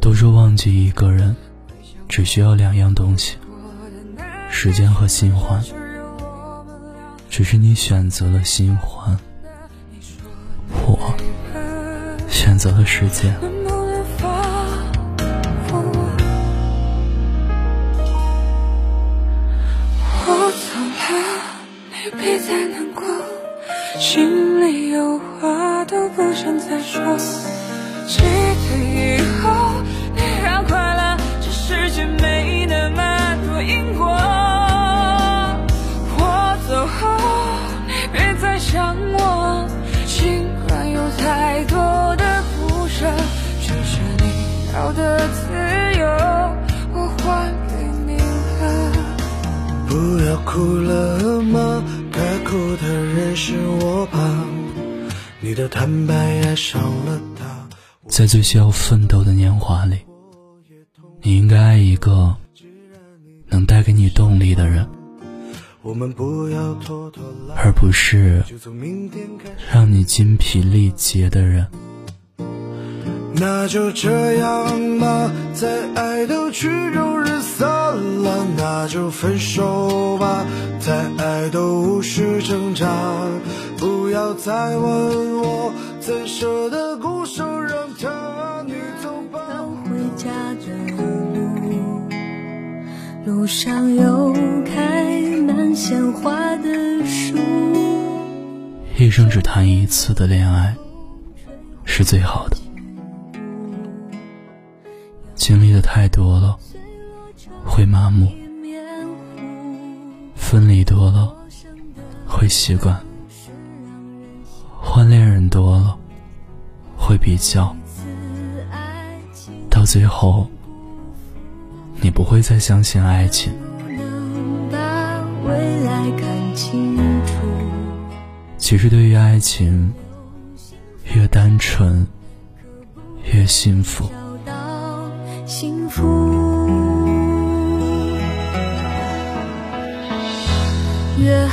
都说忘记一个人，只需要两样东西：时间和新欢。只是你选择了新欢，我选择了时间。我走了，你别再难过，心里有话都不想再说。记得以后，你要快乐，这世界没那么多因果。我走后，你别再想我，尽管有太多的不舍，这是你要的自由，我还给你了。不要哭了吗？该哭的人是我吧？你的坦白爱上了他。在最需要奋斗的年华里，你应该爱一个能带给你动力的人，而不是。让你筋疲力竭的人。那就这样吧，再爱都曲终人散了，那就分手吧，再爱都无需挣扎。不要再问我，怎舍得孤守，让他你走吧。要回家的路，路上有开满鲜花的树。一生只谈一次的恋爱是最好的。经历的太多了，会麻木；分离多了，会习惯；恋人多了，会比较。到最后，你不会再相信爱情。其实，对于爱情，越单纯，越幸福。找到幸福。越